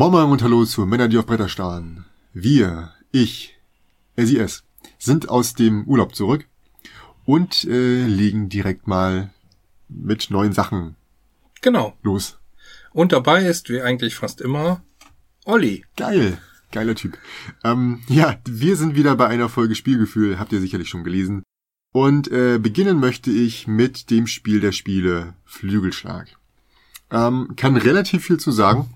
Moin und hallo zu Männer, die auf Bretter starren. Wir, ich, SIS, sind aus dem Urlaub zurück und äh, legen direkt mal mit neuen Sachen Genau. los. Und dabei ist, wie eigentlich fast immer, Olli. Geil. Geiler Typ. Ähm, ja, wir sind wieder bei einer Folge Spielgefühl, habt ihr sicherlich schon gelesen. Und äh, beginnen möchte ich mit dem Spiel der Spiele Flügelschlag. Ähm, kann relativ viel zu sagen.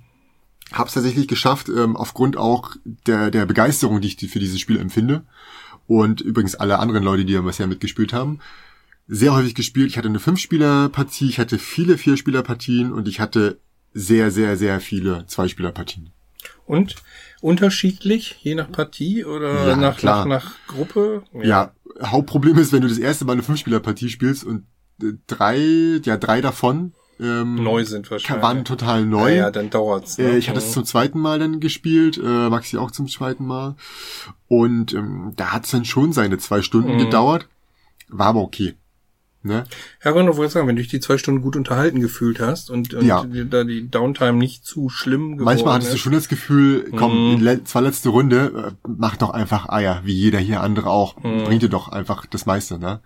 Hab's tatsächlich geschafft, ähm, aufgrund auch der, der Begeisterung, die ich für dieses Spiel empfinde. Und übrigens alle anderen Leute, die ja bisher mitgespielt haben. Sehr häufig gespielt. Ich hatte eine Fünf-Spieler-Partie, ich hatte viele Vier-Spieler-Partien und ich hatte sehr, sehr, sehr viele Zwei-Spieler-Partien. Und unterschiedlich, je nach Partie oder Ja, nach, klar. nach, nach Gruppe? Ja. Hauptproblem ist, wenn du das erste Mal eine Fünf-Spieler-Partie spielst und äh, drei, ja, drei davon ähm, Neu sind wahrscheinlich. waren total neu. Ja, ja, dann dauert's. ne? Äh, ich hatte es zum zweiten Mal dann gespielt, äh, Maxi auch zum zweiten Mal. Und ähm, da hat es dann schon seine zwei Stunden Mhm. gedauert. War aber okay. Ne? Ja, genau, wollte sagen, wenn du dich die zwei Stunden gut unterhalten gefühlt hast und, und Ja. dir da die Downtime nicht zu schlimm geworden Manchmal hattest du schon das Gefühl, komm, Mhm. le zwar letzte Runde, äh, mach doch einfach Eier, wie jeder hier andere auch. Mhm. Bringt dir doch einfach das meiste, ne?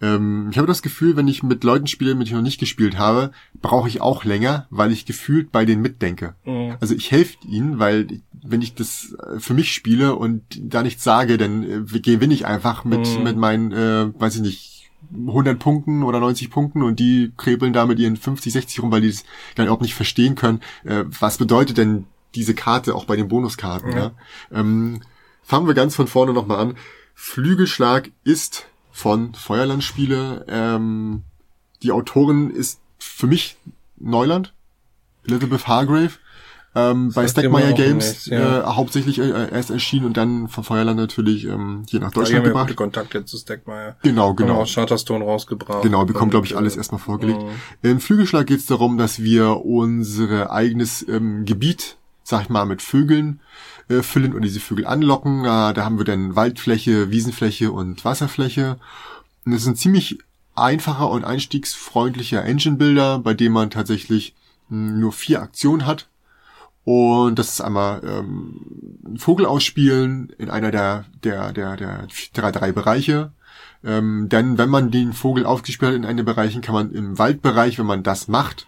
Ähm, ich habe das Gefühl, wenn ich mit Leuten spiele, mit denen ich noch nicht gespielt habe, brauche ich auch länger, weil ich gefühlt bei denen mitdenke. Mhm. Also ich helfe ihnen, weil wenn ich das äh, für mich spiele und da nichts sage, dann äh, gewinne ich einfach mit, Mhm. mit meinen, äh, weiß ich nicht, 100 Punkten oder 90 Punkten und die krebeln da mit ihren 50, 60 rum, weil die das gar überhaupt nicht verstehen können. Äh, was bedeutet denn diese Karte auch bei den Bonuskarten? Ja. Ja. Ähm, fangen wir ganz von vorne nochmal an. Flügelschlag ist von Feuerlandspiele. Ähm, die Autorin ist für mich Neuland. Elizabeth Hargrave. Ähm, bei Stackmeyer Games ja. äh, hauptsächlich äh, erst erschienen und dann von Feuerland natürlich ähm, hier nach Deutschland wir gebracht. gute Kontakte zu Stackmeyer. Genau, Haben genau. auch Charterstone rausgebracht. Genau, bekommt, glaube ich, alles äh, erstmal vorgelegt. mhm. Im Flügelschlag geht es darum, dass wir unsere eigenes ähm, Gebiet, sag ich mal, mit Vögeln äh, füllen und diese Vögel anlocken. Äh, da haben wir dann Waldfläche, Wiesenfläche und Wasserfläche. Und es ist ein ziemlich einfacher und einstiegsfreundlicher Engine-Builder, bei dem man tatsächlich mh, nur vier Aktionen hat. Und das ist einmal ähm, einen Vogel ausspielen in einer der, der, der, der drei, drei Bereiche. Ähm, denn wenn man den Vogel aufgespielt hat in einen Bereichen, kann man im Waldbereich, wenn man das macht,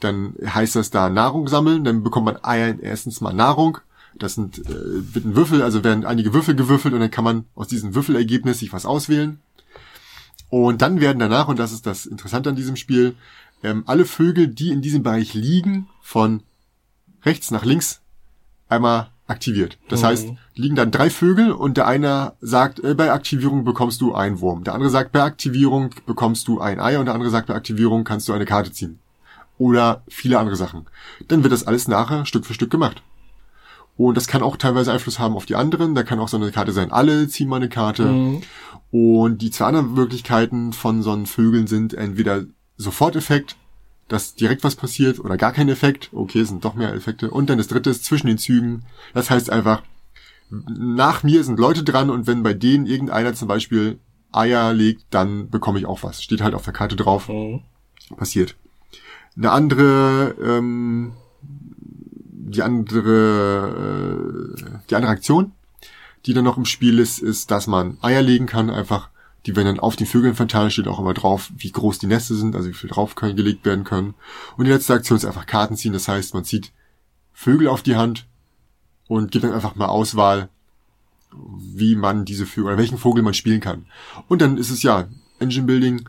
dann heißt das da Nahrung sammeln, dann bekommt man erstens mal Nahrung. Das sind äh, wird ein Würfel, also werden einige Würfel gewürfelt und dann kann man aus diesem Würfelergebnis sich was auswählen. Und dann werden danach, und das ist das Interessante an diesem Spiel, ähm, alle Vögel, die in diesem Bereich liegen, von rechts nach links einmal aktiviert. Das Mhm. heißt, liegen dann drei Vögel und der eine sagt, äh, bei Aktivierung bekommst du einen Wurm. Der andere sagt, bei Aktivierung bekommst du ein Ei und der andere sagt, bei Aktivierung kannst du eine Karte ziehen. Oder viele andere Sachen. Dann wird das alles nachher Stück für Stück gemacht. Und das kann auch teilweise Einfluss haben auf die anderen. Da kann auch so eine Karte sein, alle ziehen mal eine Karte. Mhm. Und die zwei anderen Möglichkeiten von so einen Vögeln sind entweder Soforteffekt, dass direkt was passiert, oder gar kein Effekt. Okay, es sind doch mehr Effekte. Und dann das dritte ist zwischen den Zügen. Das heißt einfach, nach mir sind Leute dran und wenn bei denen irgendeiner zum Beispiel Eier legt, dann bekomme ich auch was. Steht halt auf der Karte drauf, Mhm. passiert. Eine andere, ähm, die andere, äh, die andere Aktion, die dann noch im Spiel ist, ist, dass man Eier legen kann, einfach, die werden dann auf den Vögeln verteilt, steht auch immer drauf, wie groß die Neste sind, also wie viel drauf können, gelegt werden können. Und die letzte Aktion ist einfach Karten ziehen, das heißt, man zieht Vögel auf die Hand und gibt dann einfach mal Auswahl, wie man diese Vögel, oder welchen Vogel man spielen kann. Und dann ist es ja, Engine Building,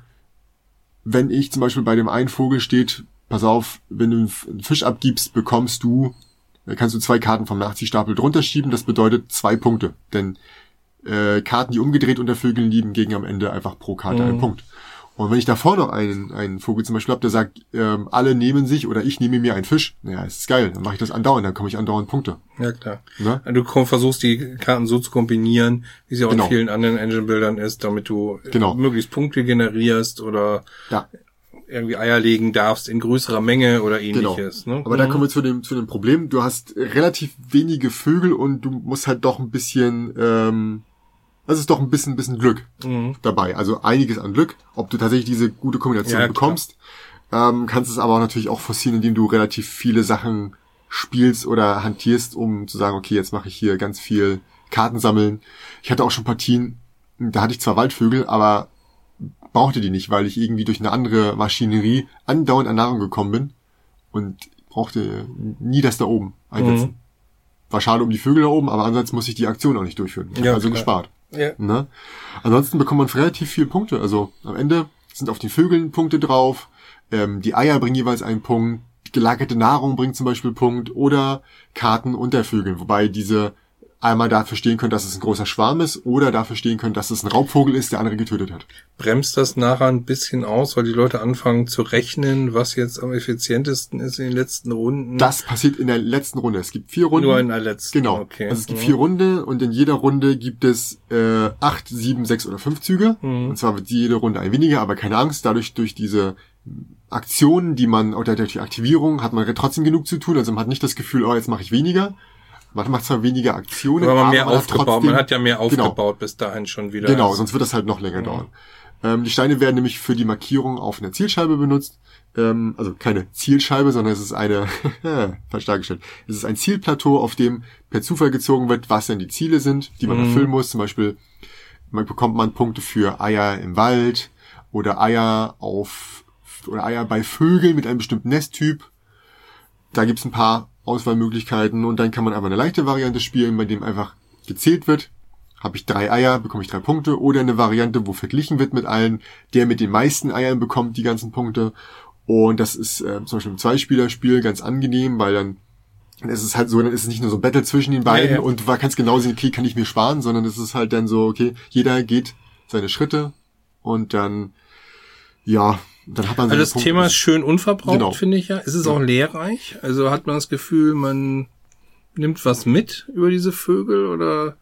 wenn ich zum Beispiel bei dem einen Vogel steht, pass auf, wenn du einen Fisch abgibst, bekommst du, kannst du zwei Karten vom Nachziehstapel drunter schieben, das bedeutet zwei Punkte. Denn äh, Karten, die umgedreht unter Vögeln liegen, gegen am Ende einfach pro Karte Mhm. einen Punkt. Und wenn ich davor noch einen, einen Vogel zum Beispiel habe, der sagt, ähm, alle nehmen sich oder ich nehme mir einen Fisch, naja, es ist geil, dann mache ich das andauernd, dann komme ich andauernd Punkte. Ja, klar. Ne? Du kom- versuchst die Karten so zu kombinieren, wie sie auch Genau. in vielen anderen Engine-Bildern ist, damit du äh, Genau. möglichst Punkte generierst oder Ja, irgendwie Eier legen darfst in größerer Menge oder genau. ähnliches. Ne? Aber da Mhm. kommen wir zu dem, zu dem Problem. Du hast relativ wenige Vögel und du musst halt doch ein bisschen, ähm, das ist doch ein bisschen, bisschen Glück Mhm. dabei. Also einiges an Glück, ob du tatsächlich diese gute Kombination Ja, bekommst. Ähm, kannst es aber auch natürlich auch forcieren, indem du relativ viele Sachen spielst oder hantierst, um zu sagen, okay, jetzt mache ich hier ganz viel Karten sammeln. Ich hatte auch schon Partien, da hatte ich zwar Waldvögel, aber brauchte die nicht, weil ich irgendwie durch eine andere Maschinerie andauernd an Nahrung gekommen bin und brauchte nie das da oben einsetzen. Mhm. War schade um die Vögel da oben, aber ansonsten muss ich die Aktion auch nicht durchführen. Ich ja, also klar. gespart. Ja. Ne? Ansonsten bekommt man relativ viele Punkte. Also am Ende sind auf den Vögeln Punkte drauf. Ähm, die Eier bringen jeweils einen Punkt. Gelagerte Nahrung bringt zum Beispiel Punkt. Oder Karten unter Vögeln. Wobei diese einmal dafür stehen können, dass es ein großer Schwarm ist oder dafür stehen können, dass es ein Raubvogel ist, der andere getötet hat. Bremst das nachher ein bisschen aus, weil die Leute anfangen zu rechnen, was jetzt am effizientesten ist in den letzten Runden? Das passiert in der letzten Runde. Es gibt vier Runden. Nur in der letzten. Genau. Okay. Also es gibt mhm. vier Runden und in jeder Runde gibt es äh, acht, sieben, sechs oder fünf Züge. Mhm. Und zwar wird jede Runde ein weniger, aber keine Angst, dadurch durch diese Aktionen, die man, oder durch die Aktivierung hat man trotzdem genug zu tun. Also man hat nicht das Gefühl, oh, jetzt mache ich weniger, man macht zwar weniger Aktionen, aber man, mehr man aufgebaut. Trotzdem, man hat ja mehr genau. aufgebaut genau, bis dahin schon wieder. Genau, sonst wird das halt noch länger mhm. dauern. Ähm, die Steine werden nämlich für die Markierung auf einer Zielscheibe benutzt. Ähm, also keine Zielscheibe, sondern es ist eine, falsch dargestellt, es ist ein Zielplateau, auf dem per Zufall gezogen wird, was denn die Ziele sind, die man mhm. erfüllen muss. Zum Beispiel man bekommt man Punkte für Eier im Wald oder Eier auf oder Eier bei Vögeln mit einem bestimmten Nesttyp. Da gibt's ein paar Auswahlmöglichkeiten und dann kann man aber eine leichte Variante spielen, bei dem einfach gezählt wird. Habe ich drei Eier, bekomme ich drei Punkte. Oder eine Variante, wo verglichen wird mit allen. Der mit den meisten Eiern bekommt die ganzen Punkte. Und das ist äh, zum Beispiel im Zweispielerspiel ganz angenehm, weil dann dann ist es halt so, dann ist es nicht nur so ein Battle zwischen den beiden ja, ja. und du kannst genau sehen, okay, kann ich mir sparen, sondern es ist halt dann so, okay, jeder geht seine Schritte und dann, ja, dann hat man also das Punkte. Thema ist schön unverbraucht, genau. finde ich ja. Es ist ja. auch lehrreich. Also hat man das Gefühl, man nimmt was mit über diese Vögel oder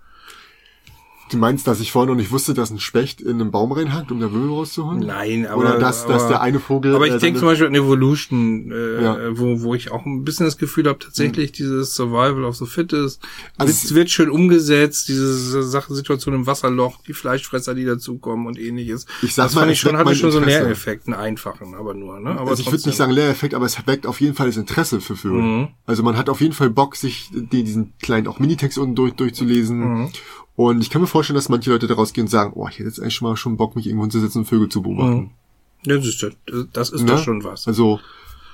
Du meinst, dass ich vorher noch nicht wusste, dass ein Specht in einem Baum reinhackt, um da Wirbel rauszuholen? Nein, aber... Oder dass, aber, dass der eine Vogel... Aber ich äh, denke zum Beispiel an Evolution, äh, ja. wo, wo ich auch ein bisschen das Gefühl habe, tatsächlich mhm. dieses Survival of the Fittest, also es wird schön umgesetzt, diese Sache, Situation im Wasserloch, die Fleischfresser, die dazukommen und ähnliches. Ich sag das mal, fand ich schon, hatte schon so einen Lehreffekt, einen einfachen, aber nur. Ne? Aber also ich würde nicht sagen Lehreffekt, aber es weckt auf jeden Fall das Interesse für Vögel. Mhm. Also man hat auf jeden Fall Bock, sich diesen kleinen auch Minitext unten durch, durchzulesen. Mhm. Und ich kann mir vorstellen, dass manche Leute daraus gehen und sagen, oh, ich hätte jetzt eigentlich schon mal schon Bock, mich irgendwo hinzusetzen und Vögel zu beobachten. Ja, das ist, das ist ne? doch schon was. Also,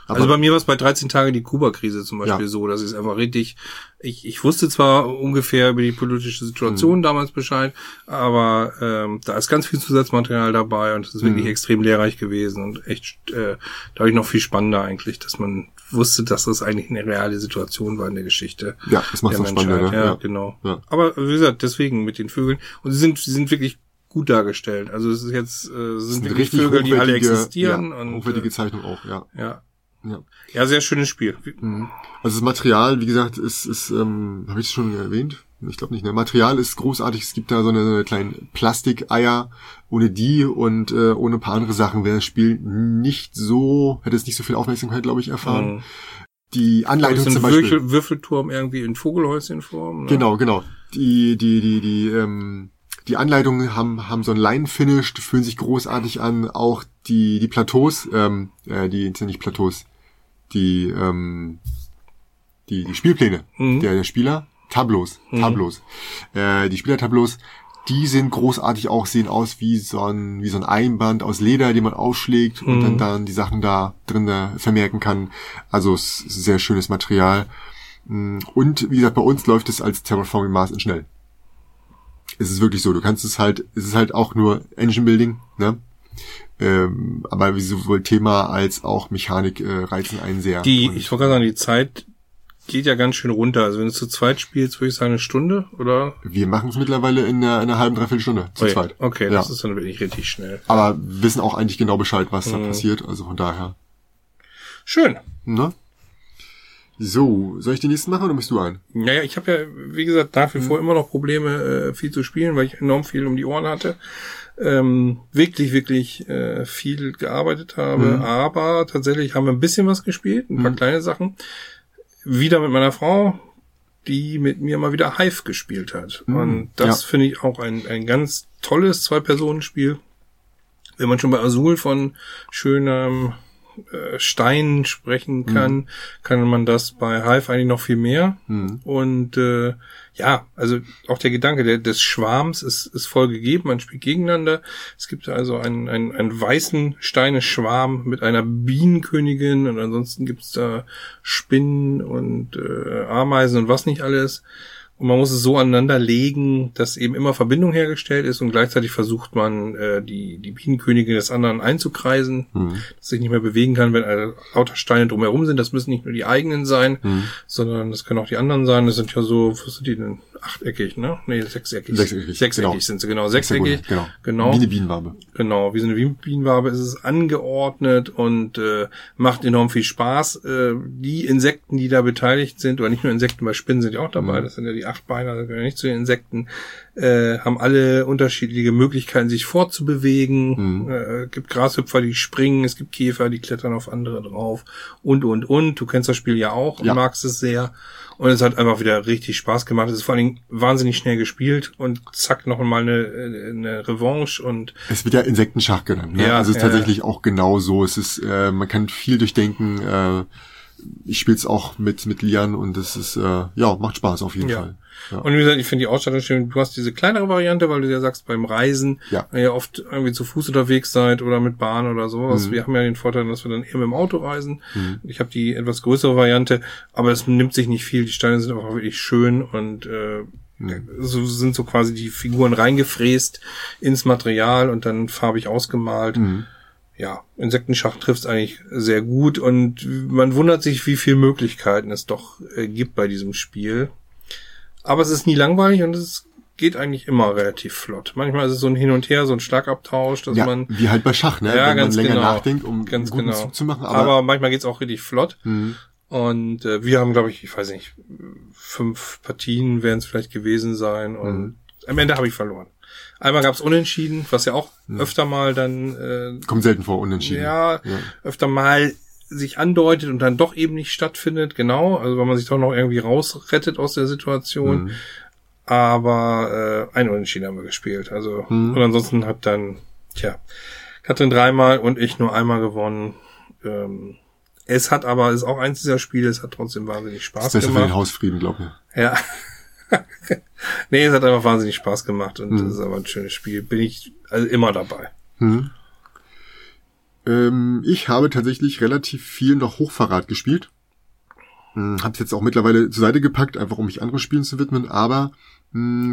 also bei mir war es bei 13 Tage die Kuba-Krise zum Beispiel ja. so, dass ich einfach richtig, ich, ich wusste zwar ungefähr über die politische Situation mhm. damals Bescheid, aber ähm, da ist ganz viel Zusatzmaterial dabei und es ist mhm. wirklich extrem lehrreich gewesen und echt äh, dadurch noch viel spannender eigentlich, dass man wusste, dass das eigentlich eine reale Situation war in der Geschichte. Ja, das macht es spannender. Ja, ja, genau. Ja. Aber wie gesagt, deswegen mit den Vögeln. Und sie sind, sie sind wirklich gut dargestellt. Also es ist jetzt äh, sind, sind wirklich Vögel, die alle existieren. Ja, und, hochwertige äh, Zeichnung auch, ja. Ja. Ja. ja, sehr schönes Spiel. Mhm. Also das Material, wie gesagt, ist, ist ähm, habe ich schon erwähnt? Ich glaube nicht. Ne? Material ist großartig. Es gibt da so eine, so eine kleinen Plastikeier. Ohne die und äh, ohne ein paar andere Sachen wäre das Spiel nicht so, hätte es nicht so viel Aufmerksamkeit, glaube ich, erfahren. Mhm. Die Anleitung zum Beispiel. Würfel, Würfelturm irgendwie in Vogelhäuschenform. Ne? Genau, genau. Die, die, die, die, ähm, die Anleitungen haben, haben so ein Line-Finish, fühlen sich großartig an. Auch die, die Plateaus, ähm, äh, die sind nicht Plateaus, die, ähm, die, die Spielpläne mhm. der, der Spieler, Tableaus, mhm. Tableaus. Äh, die Spielertableaus, die sind großartig auch, sehen aus wie so ein, wie so ein Einband aus Leder, den man aufschlägt mhm. und dann, mhm. dann die Sachen da drin äh, vermerken kann. Also es ist sehr schönes Material. Mm, und wie gesagt, bei uns läuft es als Terraforming Mars in schnell. Es ist wirklich so, du kannst es halt, es ist halt auch nur Engine Building, ne? Ähm, aber wie sowohl Thema als auch Mechanik äh, reizen einen sehr. Die, ich wollte gerade sagen, die Zeit geht ja ganz schön runter. Also wenn du zu zweit spielst, würde ich sagen eine Stunde, oder? Wir machen es mittlerweile in einer, in einer halben, dreiviertel Stunde zu oh zweit. Okay, ja. das ist dann wirklich richtig schnell. Aber wissen auch eigentlich genau Bescheid, was mhm. da passiert. Also von daher. Schön. Ne? So, soll ich den nächsten machen oder bist du ein? Naja, ich habe ja, wie gesagt, nach wie mhm. vor immer noch Probleme, äh, viel zu spielen, weil ich enorm viel um die Ohren hatte. Ähm, wirklich, wirklich äh, viel gearbeitet habe. Mhm. Aber tatsächlich haben wir ein bisschen was gespielt, ein paar mhm. kleine Sachen wieder mit meiner Frau, die mit mir mal wieder Hive gespielt hat. Mhm, Und das ja. finde ich auch ein, ein ganz tolles Zwei-Personen-Spiel. Wenn man schon bei Azul von schönem äh, Steinen sprechen kann, mhm. kann man das bei Hive eigentlich noch viel mehr. Mhm. Und äh, ja, also auch der Gedanke der, des Schwarms ist, ist voll gegeben, man spielt gegeneinander. Es gibt also einen, einen, einen weißen Steineschwarm mit einer Bienenkönigin und ansonsten gibt's da Spinnen und äh, Ameisen und was nicht alles. Und man muss es so aneinander legen, dass eben immer Verbindung hergestellt ist und gleichzeitig versucht man, äh, die, die Bienenkönigin des anderen einzukreisen, mhm. dass sich nicht mehr bewegen kann, wenn äh, lauter Steine drumherum sind. Das müssen nicht nur die eigenen sein, mhm. sondern das können auch die anderen sein. Das sind ja so, was sind die denn? achteckig, ne? Nee, sechseckig. Sechseckig, sechseckig genau. sind sie, genau. Sechseckig. Genau. genau. Wie eine Bienenwabe. Genau, wie so eine Bienenwabe ist es angeordnet und äh, macht enorm viel Spaß. Äh, die Insekten, die da beteiligt sind, oder nicht nur Insekten, bei Spinnen sind ja auch dabei, mhm. das sind ja die Achtbeiner, das gehören ja nicht zu den Insekten, äh, haben alle unterschiedliche Möglichkeiten, sich fortzubewegen. Mhm. Äh, gibt Grashüpfer, die springen, es gibt Käfer, die klettern auf andere drauf und, und, und. Du kennst das Spiel ja auch und ja. magst es sehr. Und es hat einfach wieder richtig Spaß gemacht. Es ist vor allen Dingen wahnsinnig schnell gespielt und zack, noch mal eine, eine Revanche und. Es wird ja Insektenschach genannt, ne? Ja, also es ist ja. tatsächlich auch genau so. Es ist, äh, man kann viel durchdenken, äh, ich spiele es auch mit mit Lian und es ist äh, ja macht Spaß auf jeden ja. Fall. Ja. Und wie gesagt, ich finde die Ausstattung schön. Du hast diese kleinere Variante, weil du ja sagst, beim Reisen, ja. wenn ihr oft irgendwie zu Fuß unterwegs seid oder mit Bahn oder sowas. Mhm. Wir haben ja den Vorteil, dass wir dann eher mit dem Auto reisen. Mhm. Ich habe die etwas größere Variante, aber es nimmt sich nicht viel. Die Steine sind einfach wirklich schön und äh, mhm. so sind so quasi die Figuren reingefräst ins Material und dann farbig ausgemalt. Mhm ja, Insektenschach trifft eigentlich sehr gut und man wundert sich, wie viele Möglichkeiten es doch äh, gibt bei diesem Spiel. Aber es ist nie langweilig und es geht eigentlich immer relativ flott. Manchmal ist es so ein Hin und Her, so ein Schlagabtausch, dass ja, man. Wie halt bei Schach, ne? Ja, Wenn ganz man länger genau, nachdenkt, um ganz einen guten genau. Zug zu machen. Aber, aber manchmal geht's auch richtig flott. Mhm. Und äh, wir haben, glaube ich, ich weiß nicht, fünf Partien werden es vielleicht gewesen sein. Und mhm. am Ende habe ich verloren. Einmal gab's Unentschieden, was ja auch mhm. öfter mal dann äh, kommt selten vor Unentschieden. Ja, ja, öfter mal sich andeutet und dann doch eben nicht stattfindet, genau, also wenn man sich doch noch irgendwie rausrettet aus der Situation. Mhm. Aber äh, ein Unentschieden haben wir gespielt. Also mhm. und ansonsten hat dann, tja, Katrin dreimal und ich nur einmal gewonnen. Ähm, es hat aber, ist auch eins dieser Spiele, es hat trotzdem wahnsinnig Spaß das ist besser gemacht. für den Hausfrieden, glaube ich. Ja. nee, es hat einfach wahnsinnig Spaß gemacht und mhm. es ist aber ein schönes Spiel. Bin ich also immer dabei. Mhm. Ähm, ich habe tatsächlich relativ viel noch Hochverrat gespielt. Hm, Habe es jetzt auch mittlerweile zur Seite gepackt, einfach um mich anderen Spielen zu widmen. Aber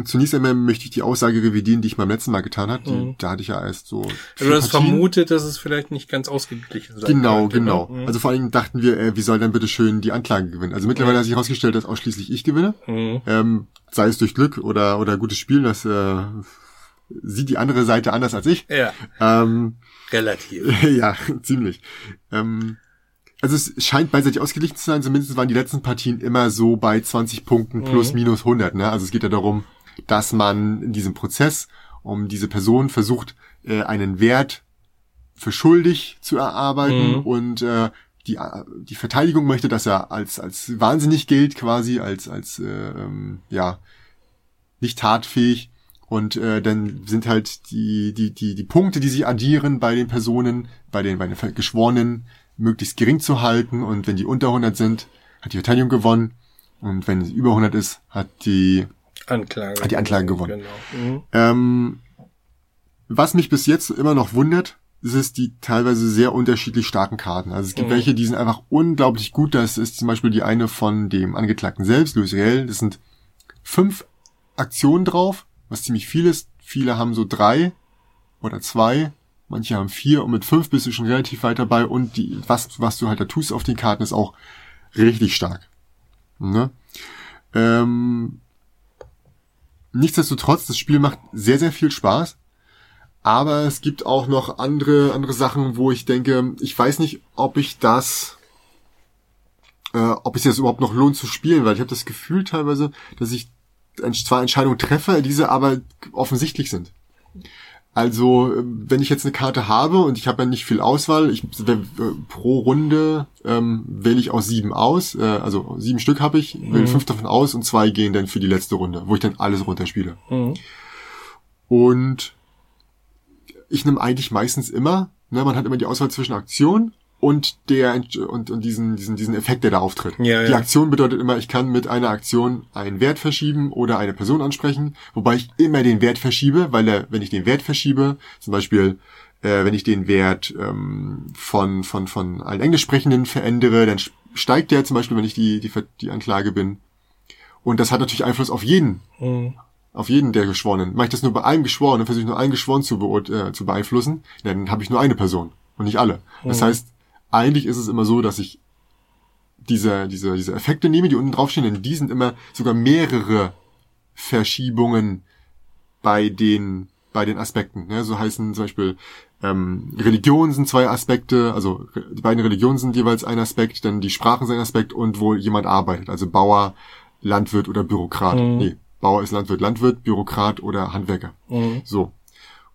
zunächst einmal möchte ich die Aussage revidieren, die ich beim letzten Mal getan habe. Mhm. Da hatte ich ja erst so. Du hast vermutet, dass es vielleicht nicht ganz ausgeglichen sein Genau, könnte, ne? genau. Mhm. Also vor allem dachten wir, äh, wie soll dann bitte schön die Anklage gewinnen? Also mittlerweile mhm. hat sich herausgestellt, dass ausschließlich ich gewinne. Mhm. Ähm, sei es durch Glück oder oder gutes Spiel, das äh, sieht die andere Seite anders als ich. Ja. Ähm, Relativ. ja, ziemlich. Ähm, also es scheint beidseitig ausgeglichen zu sein. Zumindest waren die letzten Partien immer so bei 20 Punkten plus mhm. minus 100. Ne? Also es geht ja darum, dass man in diesem Prozess um diese Person versucht, äh, einen Wert für schuldig zu erarbeiten mhm. und äh, die, die Verteidigung möchte, dass er als, als wahnsinnig gilt quasi, als, als äh, ähm, ja, nicht tatfähig und äh, dann sind halt die, die, die, die Punkte, die sich addieren bei den Personen, bei den, bei den Geschworenen, möglichst gering zu halten. Und wenn die unter 100 sind, hat die Verteidigung gewonnen. Und wenn es über 100 ist, hat die Anklage, hat die Anklage gewonnen. Genau. Mhm. Ähm, was mich bis jetzt immer noch wundert, ist es die teilweise sehr unterschiedlich starken Karten. Also es gibt mhm. welche, die sind einfach unglaublich gut. Das ist zum Beispiel die eine von dem Angeklagten selbst, Louis Riel. Das sind fünf Aktionen drauf was ziemlich viel ist. Viele haben so drei oder zwei, manche haben vier und mit fünf bist du schon relativ weit dabei und die, was, was du halt da tust auf den Karten ist auch richtig stark. Ne? Ähm, nichtsdestotrotz, das Spiel macht sehr, sehr viel Spaß. Aber es gibt auch noch andere, andere Sachen, wo ich denke, ich weiß nicht, ob ich das, äh, ob es jetzt überhaupt noch lohnt zu spielen, weil ich habe das Gefühl teilweise, dass ich zwar Entscheidungen treffe, diese aber offensichtlich sind. Also, wenn ich jetzt eine Karte habe und ich habe ja nicht viel Auswahl, ich äh, pro Runde ähm, wähle ich aus sieben aus, äh, also sieben Stück habe ich, wähle mhm. fünf davon aus und zwei gehen dann für die letzte Runde, wo ich dann alles runterspiele. Mhm. Und ich nehme eigentlich meistens immer, ne, man hat immer die Auswahl zwischen Aktion und der und, und diesen, diesen, diesen Effekt, der da auftritt. Ja, die ja. Aktion bedeutet immer, ich kann mit einer Aktion einen Wert verschieben oder eine Person ansprechen, wobei ich immer den Wert verschiebe, weil der, wenn ich den Wert verschiebe, zum Beispiel äh, wenn ich den Wert ähm, von, von, von allen Englischsprechenden verändere, dann steigt der zum Beispiel, wenn ich die, die, die Anklage bin. Und das hat natürlich Einfluss auf jeden, Mhm. auf jeden der Geschworenen. Mache ich das nur bei einem Geschworenen, versuche ich nur einen Geschworenen zu, äh, zu beeinflussen, dann habe ich nur eine Person und nicht alle. Das Mhm. heißt, eigentlich ist es immer so, dass ich diese, diese, diese Effekte nehme, die unten draufstehen, denn die sind immer sogar mehrere Verschiebungen bei den, bei den Aspekten. Ne? So heißen zum Beispiel ähm, Religionen sind zwei Aspekte, also die beiden Religionen sind jeweils ein Aspekt, dann die Sprachen sind ein Aspekt und wo jemand arbeitet, also Bauer, Landwirt oder Bürokrat. Mhm. Nee, Bauer ist Landwirt, Landwirt, Bürokrat oder Handwerker. Mhm. So.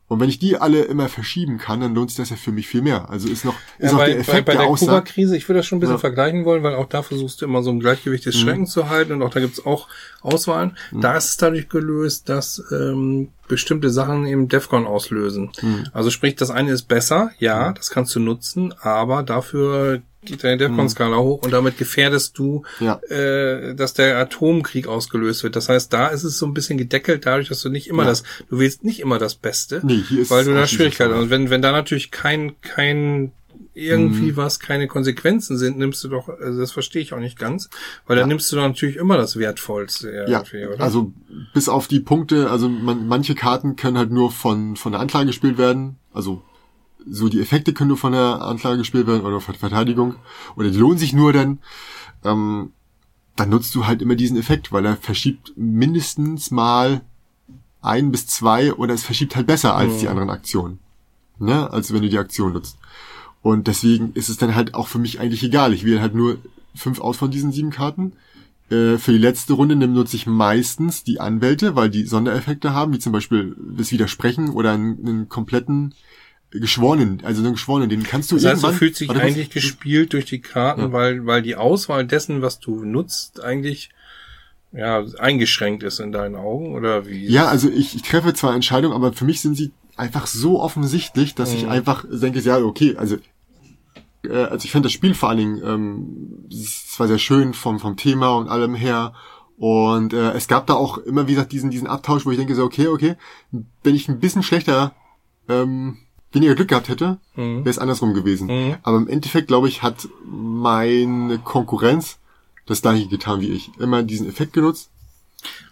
Und wenn ich die alle immer verschieben kann, dann lohnt sich das ja für mich viel mehr. Also ist noch, ist Ja, auch bei, der bei, Effekt bei der der Aussage. Kuba-Krise, ich würde das schon ein bisschen Ja. Mhm. vergleichen wollen, weil auch da versuchst du immer so ein Gleichgewicht des Schreckens zu halten und auch da gibt's auch Auswahlen. Da ist es dadurch gelöst, dass ähm, bestimmte Sachen eben Defcon auslösen. Mhm. Also sprich, das eine ist besser, ja, das kannst du nutzen, aber dafür geht deine Defcon-Skala hoch und damit gefährdest du. Ja. äh, dass der Atomkrieg ausgelöst wird. Das heißt, da ist es so ein bisschen gedeckelt, dadurch, dass du nicht immer Ja. das, du willst nicht immer das Beste, Nee, weil du da Schwierigkeiten hast. Und wenn, wenn da natürlich kein, kein irgendwie Mhm. was, keine Konsequenzen sind, nimmst du doch, also das verstehe ich auch nicht ganz, weil dann Ja. nimmst du doch natürlich immer das Wertvollste Ja, irgendwie, oder? also bis auf die Punkte, also man, manche Karten können halt nur von, von der Anklage gespielt werden, also so die Effekte können nur von der Anklage gespielt werden oder von der Verteidigung oder die lohnen sich nur dann, ähm, dann nutzt du halt immer diesen Effekt, weil er verschiebt mindestens mal ein bis zwei oder es verschiebt halt besser als die anderen Aktionen, ne, als wenn du die Aktion nutzt. Und deswegen ist es dann halt auch für mich eigentlich egal. Ich wähle halt nur fünf aus von diesen sieben Karten. Äh, für die letzte Runde nutze ich meistens die Anwälte, weil die Sondereffekte haben, wie zum Beispiel das Widersprechen oder einen, einen kompletten Geschworenen, also einen Geschworenen, den kannst du das heißt, du irgendwann... fühlst dich eigentlich gespielt durch die Karten, Ja. weil, weil die Auswahl dessen, was du nutzt, eigentlich ja, eingeschränkt ist in deinen Augen, oder wie? Ja, also ich, ich treffe zwar Entscheidungen, aber für mich sind sie einfach so offensichtlich, dass ich Mhm. einfach denke, ja, okay, also äh, also ich finde das Spiel vor allen Dingen ähm, es war sehr schön vom vom Thema und allem her und äh, es gab da auch immer wie gesagt diesen diesen Abtausch, wo ich denke so okay, okay, wenn ich ein bisschen schlechter ähm, weniger Glück gehabt hätte, Mhm. wäre es andersrum gewesen. Mhm. Aber im Endeffekt glaube ich hat meine Konkurrenz das gleiche getan wie ich. Immer diesen Effekt genutzt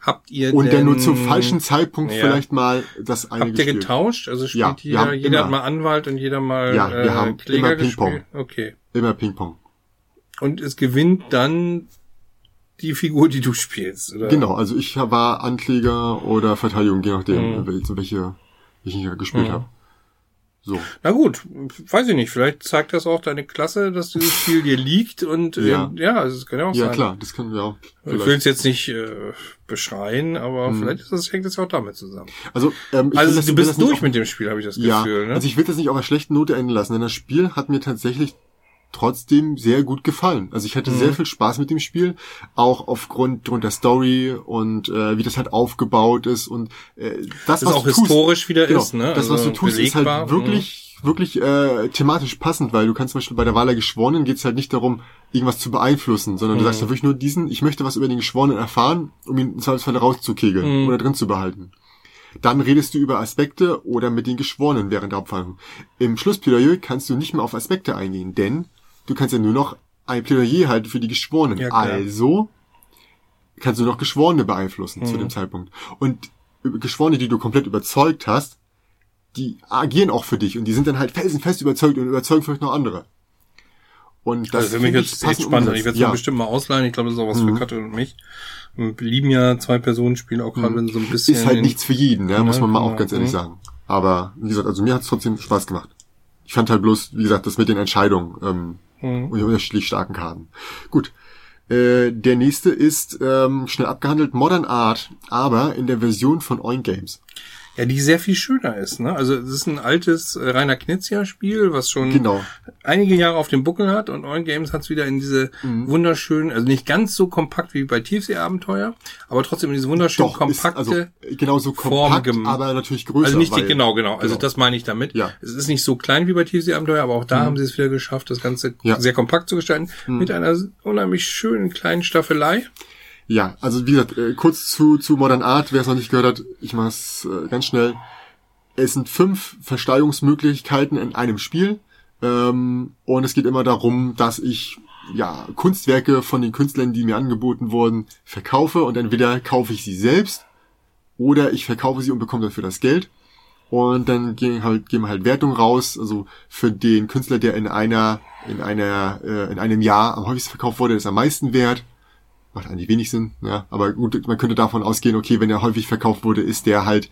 Habt ihr und denn, dann nur zum falschen Zeitpunkt Ja. vielleicht mal das eine Habt ihr gespielt. getauscht? Also spielt Ja, jeder, jeder hat mal Anwalt und jeder mal Ja, wir äh, haben Kläger immer Ping-Pong. gespielt? Okay. Immer Ping-Pong. Und es gewinnt dann die Figur, die du spielst, oder? Genau, also ich war Ankläger oder Verteidigung, je nachdem, Mhm. welche, welche ich nicht gespielt Mhm. habe. So. Na gut, weiß ich nicht. Vielleicht zeigt das auch deine Klasse, dass dieses Spiel dir liegt und äh, Ja. ja, also es kann ja auch Ja, sein. klar, das können wir auch. Ich will vielleicht. es jetzt nicht äh, beschreien, aber Mhm. vielleicht ist das, hängt das ja auch damit zusammen. Also, ähm, Also das, du bist das durch mit dem Spiel, habe ich das Ja, Gefühl. Ne? also ich will das nicht auf einer schlechten Note enden lassen, denn das Spiel hat mir tatsächlich trotzdem sehr gut gefallen. Also ich hatte Mhm. sehr viel Spaß mit dem Spiel, auch aufgrund der Story und äh, wie das halt aufgebaut ist und äh, das, das was auch du tust, historisch wieder genau, ist, ne? Das, was Also du tust, ist belegbar. halt wirklich, wirklich äh, thematisch passend, weil du kannst zum Beispiel bei der Wahl der Geschworenen geht es halt nicht darum, irgendwas zu beeinflussen, sondern du Mhm. sagst ja wirklich nur diesen, ich möchte was über den Geschworenen erfahren, um ihn im Zweifelsfall rauszukegeln Mhm. oder drin zu behalten. Dann redest du über Aspekte oder mit den Geschworenen während der Hauptverhandlung. Im Schlussplädoyer kannst du nicht mehr auf Aspekte eingehen, denn du kannst ja nur noch ein Plädoyer halten für die Geschworenen. Ja, also kannst du noch Geschworene beeinflussen zu Mhm. dem Zeitpunkt. Und Geschworene, die du komplett überzeugt hast, die agieren auch für dich und die sind dann halt felsenfest überzeugt und überzeugen vielleicht noch andere. Und das Also für mich jetzt echt spannend. umgesetzt. Ich werde es ja. bestimmt mal ausleihen. Ich glaube, das ist auch was Mhm. für Katja und mich. Wir lieben ja zwei Personen spielen auch gerade wenn so ein bisschen. ist halt nichts für jeden, ja, muss man mal auch genau. ganz ehrlich Mhm. sagen. Aber wie gesagt, also mir hat es trotzdem Spaß gemacht. Ich fand halt bloß, wie gesagt, das mit den Entscheidungen ähm, Mhm. und unterschiedlich starken Karten. Gut. Äh, der nächste ist ähm, schnell abgehandelt Modern Art, aber in der Version von Oink Games. Ja, die sehr viel schöner ist. Ne? Also es ist ein altes äh, Rainer Knizia-Spiel, was schon Genau. einige Jahre auf dem Buckel hat und Oil Games hat es wieder in diese Mhm. wunderschönen, also nicht ganz so kompakt wie bei Tiefsee-Abenteuer, aber trotzdem in diese wunderschön Doch, ist kompakte, also genauso Form kompakt, gem- aber natürlich größer. also nicht die, genau, genau, also genau. das meine ich damit. Ja. Mhm. Es ist nicht so klein wie bei Tiefsee-Abenteuer, aber auch da haben sie es wieder geschafft, das Ganze Ja. Mhm. sehr kompakt zu gestalten, mit einer unheimlich schönen kleinen Staffelei. Ja, also wie gesagt, äh, kurz zu, zu Modern Art, wer es noch nicht gehört hat, ich mach's äh, ganz schnell. Es sind fünf Versteigerungsmöglichkeiten in einem Spiel. Ähm, und es geht immer darum, dass ich ja Kunstwerke von den Künstlern, die mir angeboten wurden, verkaufe und entweder kaufe ich sie selbst oder ich verkaufe sie und bekomme dafür das Geld. Und dann gehen halt, gehen halt Wertungen raus. Also für den Künstler, der in einer, in einer, äh, in einem Jahr am häufigsten verkauft wurde, ist am meisten wert. Macht eigentlich wenig Sinn, ja. Aber gut, man könnte davon ausgehen, okay, wenn er häufig verkauft wurde, ist der halt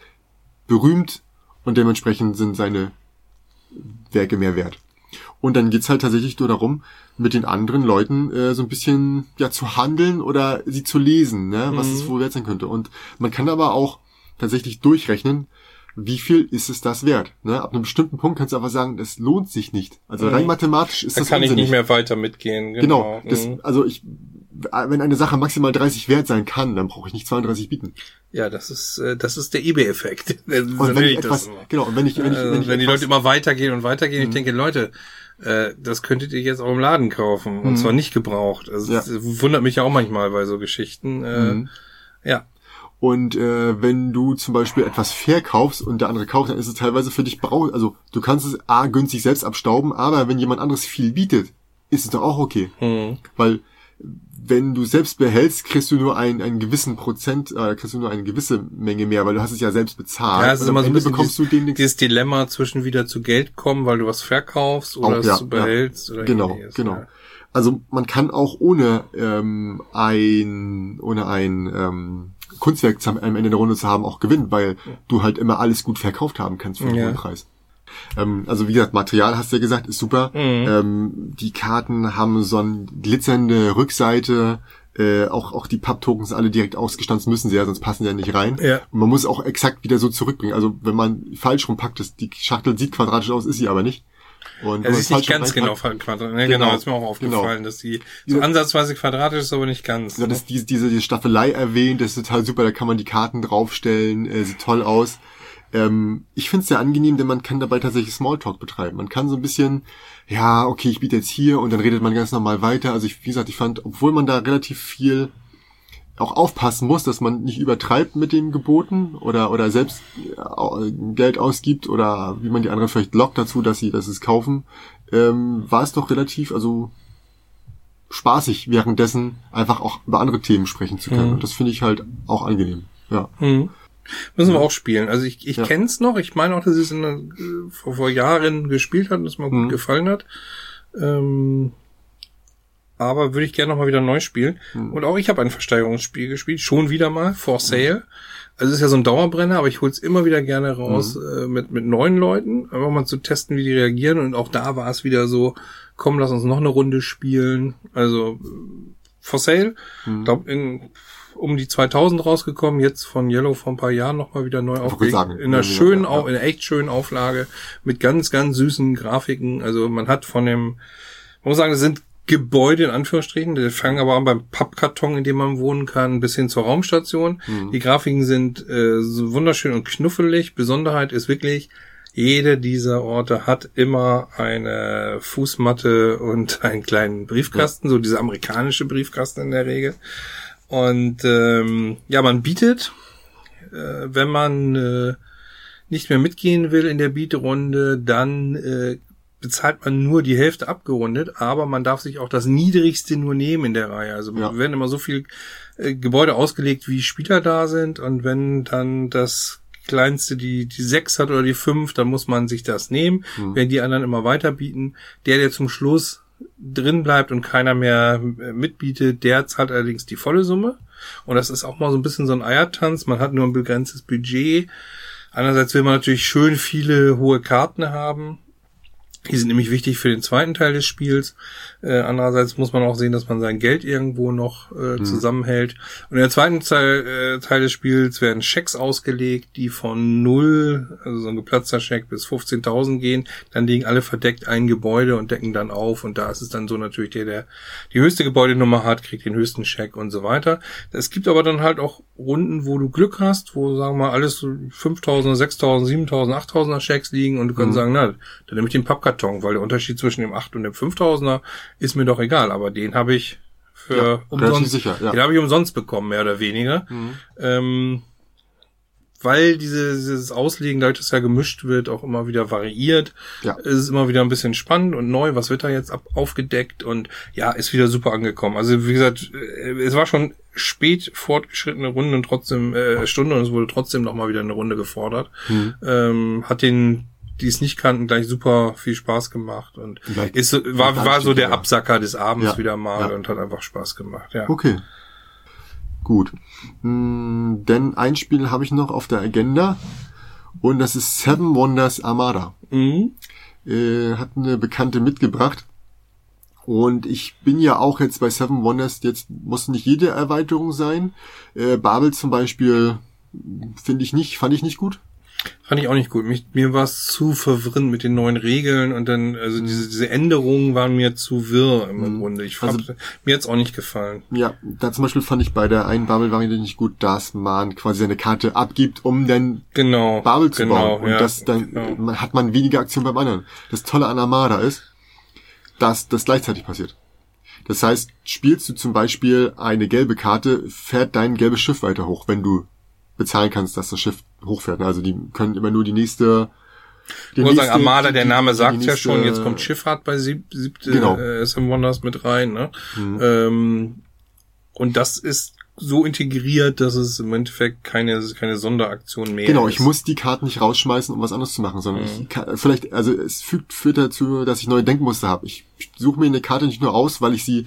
berühmt und dementsprechend sind seine Werke mehr wert. Und dann geht's halt tatsächlich nur darum, mit den anderen Leuten äh, so ein bisschen ja zu handeln oder sie zu lesen, ne, was es wohl wert sein könnte. Und man kann aber auch tatsächlich durchrechnen, wie viel ist es das wert? Ne? Ab einem bestimmten Punkt kannst du einfach sagen, das lohnt sich nicht. Also rein mathematisch ist Da das kann ich unsinnig. nicht mehr weiter mitgehen. Genau. Genau. Das, Mhm. also ich, wenn eine Sache maximal 30 wert sein kann, dann brauche ich nicht 32 bieten. Ja, das ist, äh, das ist der eBay-Effekt. Und wenn ich etwas, genau, und wenn ich, wenn ich, Äh, wenn ich wenn die Leute immer weitergehen und weitergehen, Mhm. ich denke, Leute, äh, das könntet ihr jetzt auch im Laden kaufen und zwar nicht gebraucht. Also Mhm. Ja. das wundert mich ja auch manchmal bei so Geschichten. Äh, Mhm. Ja, Und äh, wenn du zum Beispiel etwas verkaufst und der andere kauft, dann ist es teilweise für dich brau also du kannst es a günstig selbst abstauben, aber wenn jemand anderes viel bietet, ist es doch auch okay, hm. weil wenn du selbst behältst, kriegst du nur einen, einen gewissen Prozent, äh, kriegst du nur eine gewisse Menge mehr, weil du hast es ja selbst bezahlt. ja, es ist immer so ein bisschen bekommst dieses, du den dieses Dilemma zwischen wieder zu Geld kommen, weil du was verkaufst oder Auch, ja, du behältst oder Genau, genau. Ja. Also man kann auch ohne ähm, ein ohne ein ähm, Kunstwerk am Ende der Runde zu haben auch gewinnen, weil du halt immer alles gut verkauft haben kannst für einen Ja. Preis. Ähm, also wie gesagt, Material hast du ja gesagt, ist super. Mhm. Ähm, die Karten haben so eine glitzernde Rückseite. Äh, auch, auch die Papptokens sind alle direkt ausgestanzt müssen sie ja, sonst passen sie ja nicht rein. Ja. Und man muss auch exakt wieder so zurückbringen. Also wenn man falsch rumpackt, das, die Schachtel sieht quadratisch aus, ist sie aber nicht. Und sie ist nicht ganz genau quadratisch. Ne, Genau, genau, ist mir auch aufgefallen, dass die so Ja. ansatzweise quadratisch ist, aber nicht ganz. Ja, das, diese, diese, diese Staffelei erwähnt, das ist total super, da kann man die Karten draufstellen, äh, sieht toll aus. Ähm, ich finde es sehr angenehm, denn man kann dabei tatsächlich Smalltalk betreiben. Man kann so ein bisschen, ja, okay, ich biete jetzt hier und dann redet man ganz normal weiter. Also ich, wie gesagt, ich fand, obwohl man da relativ viel auch aufpassen muss, dass man nicht übertreibt mit den Geboten oder oder selbst äh, Geld ausgibt oder wie man die anderen vielleicht lockt dazu, dass sie dass sie es kaufen, ähm, war es doch relativ also spaßig währenddessen einfach auch über andere Themen sprechen zu können Mhm. und das finde ich halt auch angenehm. Ja. Hm. Müssen wir auch spielen. Also ich, ich Ja. kenn's noch. Ich meine auch, dass ich es äh, vor, vor Jahren gespielt hat und es mir gut Mhm. gefallen hat. Ähm, aber würde ich gerne noch mal wieder neu spielen. Mhm. Und auch ich habe ein Versteigerungsspiel gespielt, schon wieder mal, For Sale. Also es ist ja so ein Dauerbrenner, aber ich hol's immer wieder gerne raus Mhm. äh, mit, mit neuen Leuten, einfach mal zu testen, wie die reagieren. Und auch da war es wieder so, komm, lass uns noch eine Runde spielen. Also äh, For Sale, Mhm. glaub in um die 2000 rausgekommen, jetzt von Yellow vor ein paar Jahren nochmal wieder neu aufgelegt. in einer ja, schönen, ja, ja. in einer echt schönen Auflage mit ganz, ganz süßen Grafiken. Also man hat von dem, man muss sagen, das sind Gebäude in Anführungsstrichen, die fangen aber an beim Pappkarton, in dem man wohnen kann, bis hin zur Raumstation. Mhm. Die Grafiken sind äh, so wunderschön und knuffelig. Besonderheit ist wirklich, jede dieser Orte hat immer eine Fußmatte und einen kleinen Briefkasten, so diese amerikanische Briefkasten in der Regel. Und ähm, ja, man bietet, äh, wenn man äh, nicht mehr mitgehen will in der Bieterunde, dann äh, bezahlt man nur die Hälfte abgerundet, aber man darf sich auch das Niedrigste nur nehmen in der Reihe. Also Ja. werden immer so viel äh, Gebäude ausgelegt, wie Spieler da sind und wenn dann das kleinste die die sechs hat oder die fünf, dann muss man sich das nehmen. Wenn die anderen immer weiter bieten, der der zum Schluss drin bleibt und keiner mehr äh, mitbietet, der zahlt allerdings die volle Summe. Und das ist auch mal so ein bisschen so ein Eiertanz. Man hat nur ein begrenztes Budget. Einerseits will man natürlich schön viele hohe Karten haben. Die sind nämlich wichtig für den zweiten Teil des Spiels. Äh, andererseits muss man auch sehen, dass man sein Geld irgendwo noch äh, mhm. zusammenhält. Und in der zweiten Teil, äh, Teil des Spiels werden Schecks ausgelegt, die von null, also so ein geplatzter Scheck, bis 15.000 gehen. Dann liegen alle verdeckt ein Gebäude und decken dann auf. Und da ist es dann so natürlich, der, der die höchste Gebäudenummer hat, kriegt den höchsten Scheck und so weiter. Es gibt aber dann halt auch Runden, wo du Glück hast, wo, sagen wir mal, alles so 5.000, 6.000, 7.000, 8.000er Schecks liegen und du kannst mhm. sagen, na, dann nehme ich den Pappkarton Karton, weil der Unterschied zwischen dem 8 und dem 5000er ist mir doch egal, aber den habe ich für ja, umsonst, sicher, ja. den habe ich umsonst bekommen, mehr oder weniger. Mhm. Ähm, weil diese, dieses Auslegen, dadurch, dass ja gemischt wird, auch immer wieder variiert, ja. ist es immer wieder ein bisschen spannend und neu, was wird da jetzt ab, aufgedeckt und ja, ist wieder super angekommen. Also wie gesagt, äh, es war schon spät fortgeschrittene Runde und trotzdem äh, Stunde und es wurde trotzdem noch mal wieder eine Runde gefordert. Mhm. Ähm, hat den die es nicht kannten, gleich super viel Spaß gemacht und ist, war, war so der Absacker des Abends ja, wieder mal ja. und hat einfach Spaß gemacht. Ja. Okay. Gut. Hm, denn ein Spiel habe ich noch auf der Agenda und das ist Seven Wonders Armada. Mhm. Äh, hat eine Bekannte mitgebracht. Und ich bin ja auch jetzt bei Seven Wonders, jetzt muss nicht jede Erweiterung sein. Äh, Babel zum Beispiel finde ich nicht, fand ich nicht gut. Fand ich auch nicht gut. Mich, mir war es zu verwirrend mit den neuen Regeln und dann, also mhm. diese, diese Änderungen waren mir zu wirr im mhm. Grunde. Ich also, hab, mir hat's auch nicht gefallen. Ja, da zum Beispiel fand ich bei der einen Babel-Variante nicht gut, dass man quasi seine Karte abgibt, um dann genau, Babel zu genau, bauen. Und ja, das dann genau. hat man weniger Aktion beim anderen. Das Tolle an Armada ist, dass das gleichzeitig passiert. Das heißt, spielst du zum Beispiel eine gelbe Karte, fährt dein gelbes Schiff weiter hoch, wenn du bezahlen kannst, dass das Schiff hochfährt. Ne? Also die können immer nur die nächste ich muss sagen, Armada, die, der Name sagt nächste, ja schon, jetzt kommt Schifffahrt bei sieb, siebte genau. äh, SM Wonders mit rein. Ne? Mhm. Ähm, und das ist so integriert, dass es im Endeffekt keine, keine Sonderaktion mehr genau, ist. Genau, ich muss die Karten nicht rausschmeißen, um was anderes zu machen, sondern mhm. ich kann, vielleicht, also es fügt, führt dazu, dass ich neue Denkmuster habe. Ich suche mir eine Karte nicht nur aus, weil ich sie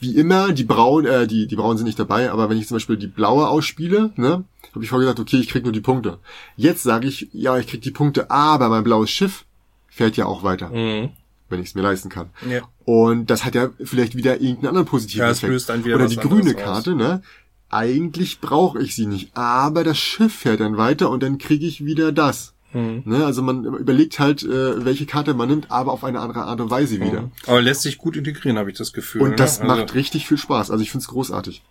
wie immer, die braun, äh, die, die braunen sind nicht dabei, aber wenn ich zum Beispiel die blaue ausspiele, ne, habe ich vorher gesagt, okay, ich krieg nur die Punkte. Jetzt sage ich, ja, ich krieg die Punkte, aber mein blaues Schiff fährt ja auch weiter. Mhm. Wenn ich es mir leisten kann. Ja. Und das hat ja vielleicht wieder irgendeinen anderen positiven ja, Effekt. Oder die grüne Karte, ne? Eigentlich brauche ich sie nicht, aber das Schiff fährt dann weiter und dann kriege ich wieder das. Mhm. Ne, also man überlegt halt, äh, welche Karte man nimmt, aber auf eine andere Art und Weise wieder. Mhm. Aber lässt sich gut integrieren, habe ich das Gefühl. Und das ne? also macht richtig viel Spaß. Also ich finde es großartig.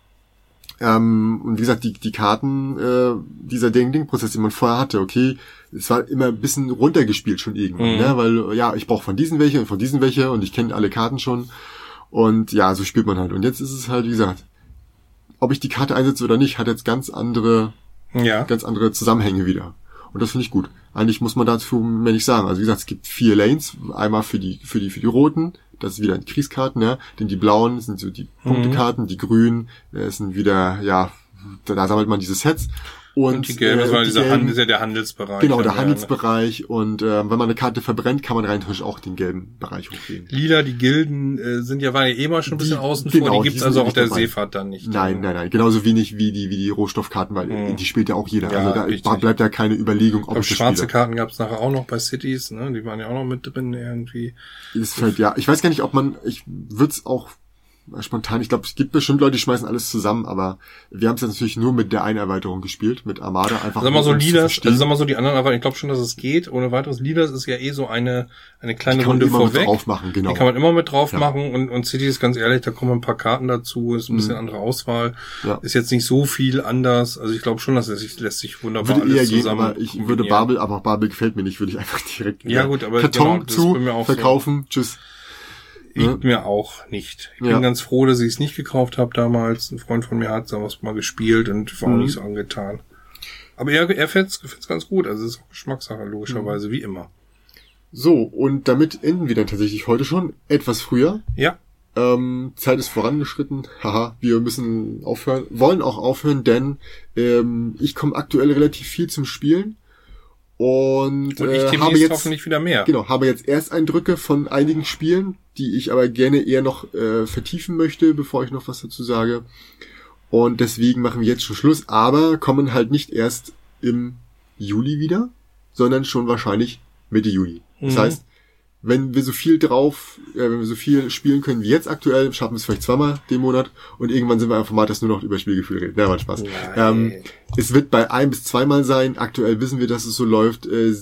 Ähm, und wie gesagt, die, die Karten, äh, dieser Ding-Ding-Prozess, den man vorher hatte, okay, es war immer ein bisschen runtergespielt schon irgendwann, mhm. ne? weil ja, ich brauche von diesen welche und von diesen welche und ich kenne alle Karten schon. Und ja, so spielt man halt. Und jetzt ist es halt, wie gesagt, ob ich die Karte einsetze oder nicht, hat jetzt ganz andere, ja. ganz andere Zusammenhänge wieder. Und das finde ich gut. Eigentlich muss man dazu mehr nicht sagen. Also wie gesagt, es gibt vier Lanes. Einmal für die, für die, für die roten. Das ist wieder Kriegskarten, ja. Denn die blauen sind so die mhm. Punktekarten. Die grünen äh, sind wieder, ja, da sammelt man diese Sets. Und, und die gelbe äh, ist, die gelben, ist ja der Handelsbereich. Genau, der Handelsbereich. Ne? Und äh, wenn man eine Karte verbrennt, kann man rein theoretisch auch den gelben Bereich hochgehen. Lila, die Gilden äh, sind ja, waren ja eh mal schon ein bisschen die, außen genau, vor. Die gibt's also auf der dabei. Seefahrt dann nicht. Nein, nein, nein. Genauso wenig wie die, wie die Rohstoffkarten, weil mhm. die spielt ja auch jeder. Ja, also da richtig. bleibt ja keine Überlegung, ob ich Schwarze spiele. Karten gab's nachher auch noch bei Cities, ne? Die waren ja auch noch mit drin irgendwie. Ist halt, ja, ich weiß gar nicht, ob man, ich würde es auch spontan, ich glaube, es gibt bestimmt Leute, die schmeißen alles zusammen, aber wir haben es natürlich nur mit der einen Erweiterung gespielt, mit Armada einfach. Sag mal so Leaders, also sag mal so die anderen Erweiterungen, ich glaube schon, dass es geht. Ohne weiteres Leaders ist ja eh so eine eine kleine Runde man vorweg. Mit drauf machen, genau. Die kann man immer mit drauf ja. machen und und City ist ganz ehrlich, da kommen ein paar Karten dazu, ist ein bisschen mhm. andere Auswahl, ja. ist jetzt nicht so viel anders. Also ich glaube schon, dass es sich lässt sich wunderbar würde alles eher zusammen. Gehen, aber ich würde Babel, aber Babel gefällt mir nicht, würde ich einfach direkt ja gut, aber Karton genau, zu verkaufen, so. tschüss liegt mir auch nicht. Ich ja. bin ganz froh, dass ich es nicht gekauft habe damals. Ein Freund von mir hat sowas mal gespielt und war mhm. auch nicht so angetan. Aber er, er fänd's, gefällt's ganz gut. Also es ist auch Geschmackssache, logischerweise, mhm. wie immer. So, und damit enden wir dann tatsächlich heute schon etwas früher. Ja. Ähm, Zeit ist vorangeschritten. Haha, wir müssen aufhören, wollen auch aufhören, denn ähm, ich komme aktuell relativ viel zum Spielen. Und, und ich äh, habe jetzt hoffentlich wieder mehr. Genau, habe jetzt Ersteindrücke von einigen Spielen, die ich aber gerne eher noch äh, vertiefen möchte, bevor ich noch was dazu sage. Und deswegen machen wir jetzt schon Schluss, aber kommen halt nicht erst im Juli wieder, sondern schon wahrscheinlich Mitte Juli. Das mhm. heißt, wenn wir so viel drauf, äh, wenn wir so viel spielen können wie jetzt aktuell, schaffen wir es vielleicht zweimal den Monat und irgendwann sind wir ein Format, das nur noch über Spielgefühl redet. Na, macht Spaß. Ähm, es wird bei ein bis zweimal sein. Aktuell wissen wir, dass es so läuft. Äh,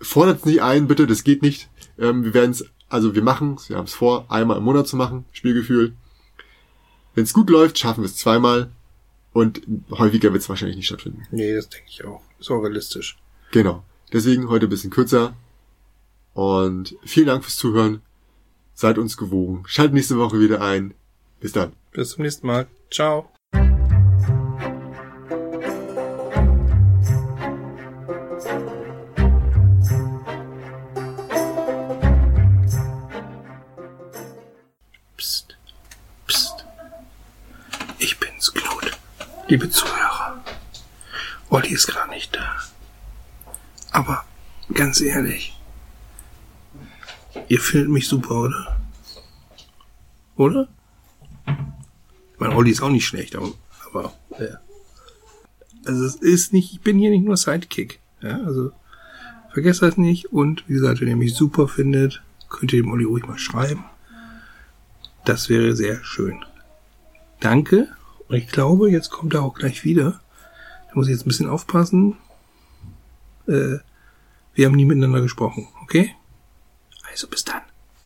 fordert es nicht ein, bitte, das geht nicht. Ähm, wir werden es, also wir machen es, wir haben es vor, einmal im Monat zu machen, Spielgefühl. Wenn es gut läuft, schaffen wir es zweimal und häufiger wird es wahrscheinlich nicht stattfinden. Nee, das denke ich auch. Ist auch realistisch. Genau. Deswegen heute ein bisschen kürzer. Und vielen Dank fürs Zuhören. Seid uns gewogen. Schaltet nächste Woche wieder ein. Bis dann. Bis zum nächsten Mal. Ciao. Psst. Psst. Ich bin's, Knut. Liebe Zuhörer. Olli ist gerade nicht da. Aber ganz ehrlich, ihr findet mich super, oder? Oder? Mein Olli ist auch nicht schlecht, aber, aber ja. Also es ist nicht, ich bin hier nicht nur Sidekick. Ja, also vergesst das nicht. Und wie gesagt, wenn ihr mich super findet, könnt ihr dem Olli ruhig mal schreiben. Das wäre sehr schön. Danke. Und ich glaube, jetzt kommt er auch gleich wieder. Da muss ich jetzt ein bisschen aufpassen. Äh, wir haben nie miteinander gesprochen, okay? Also bis dann.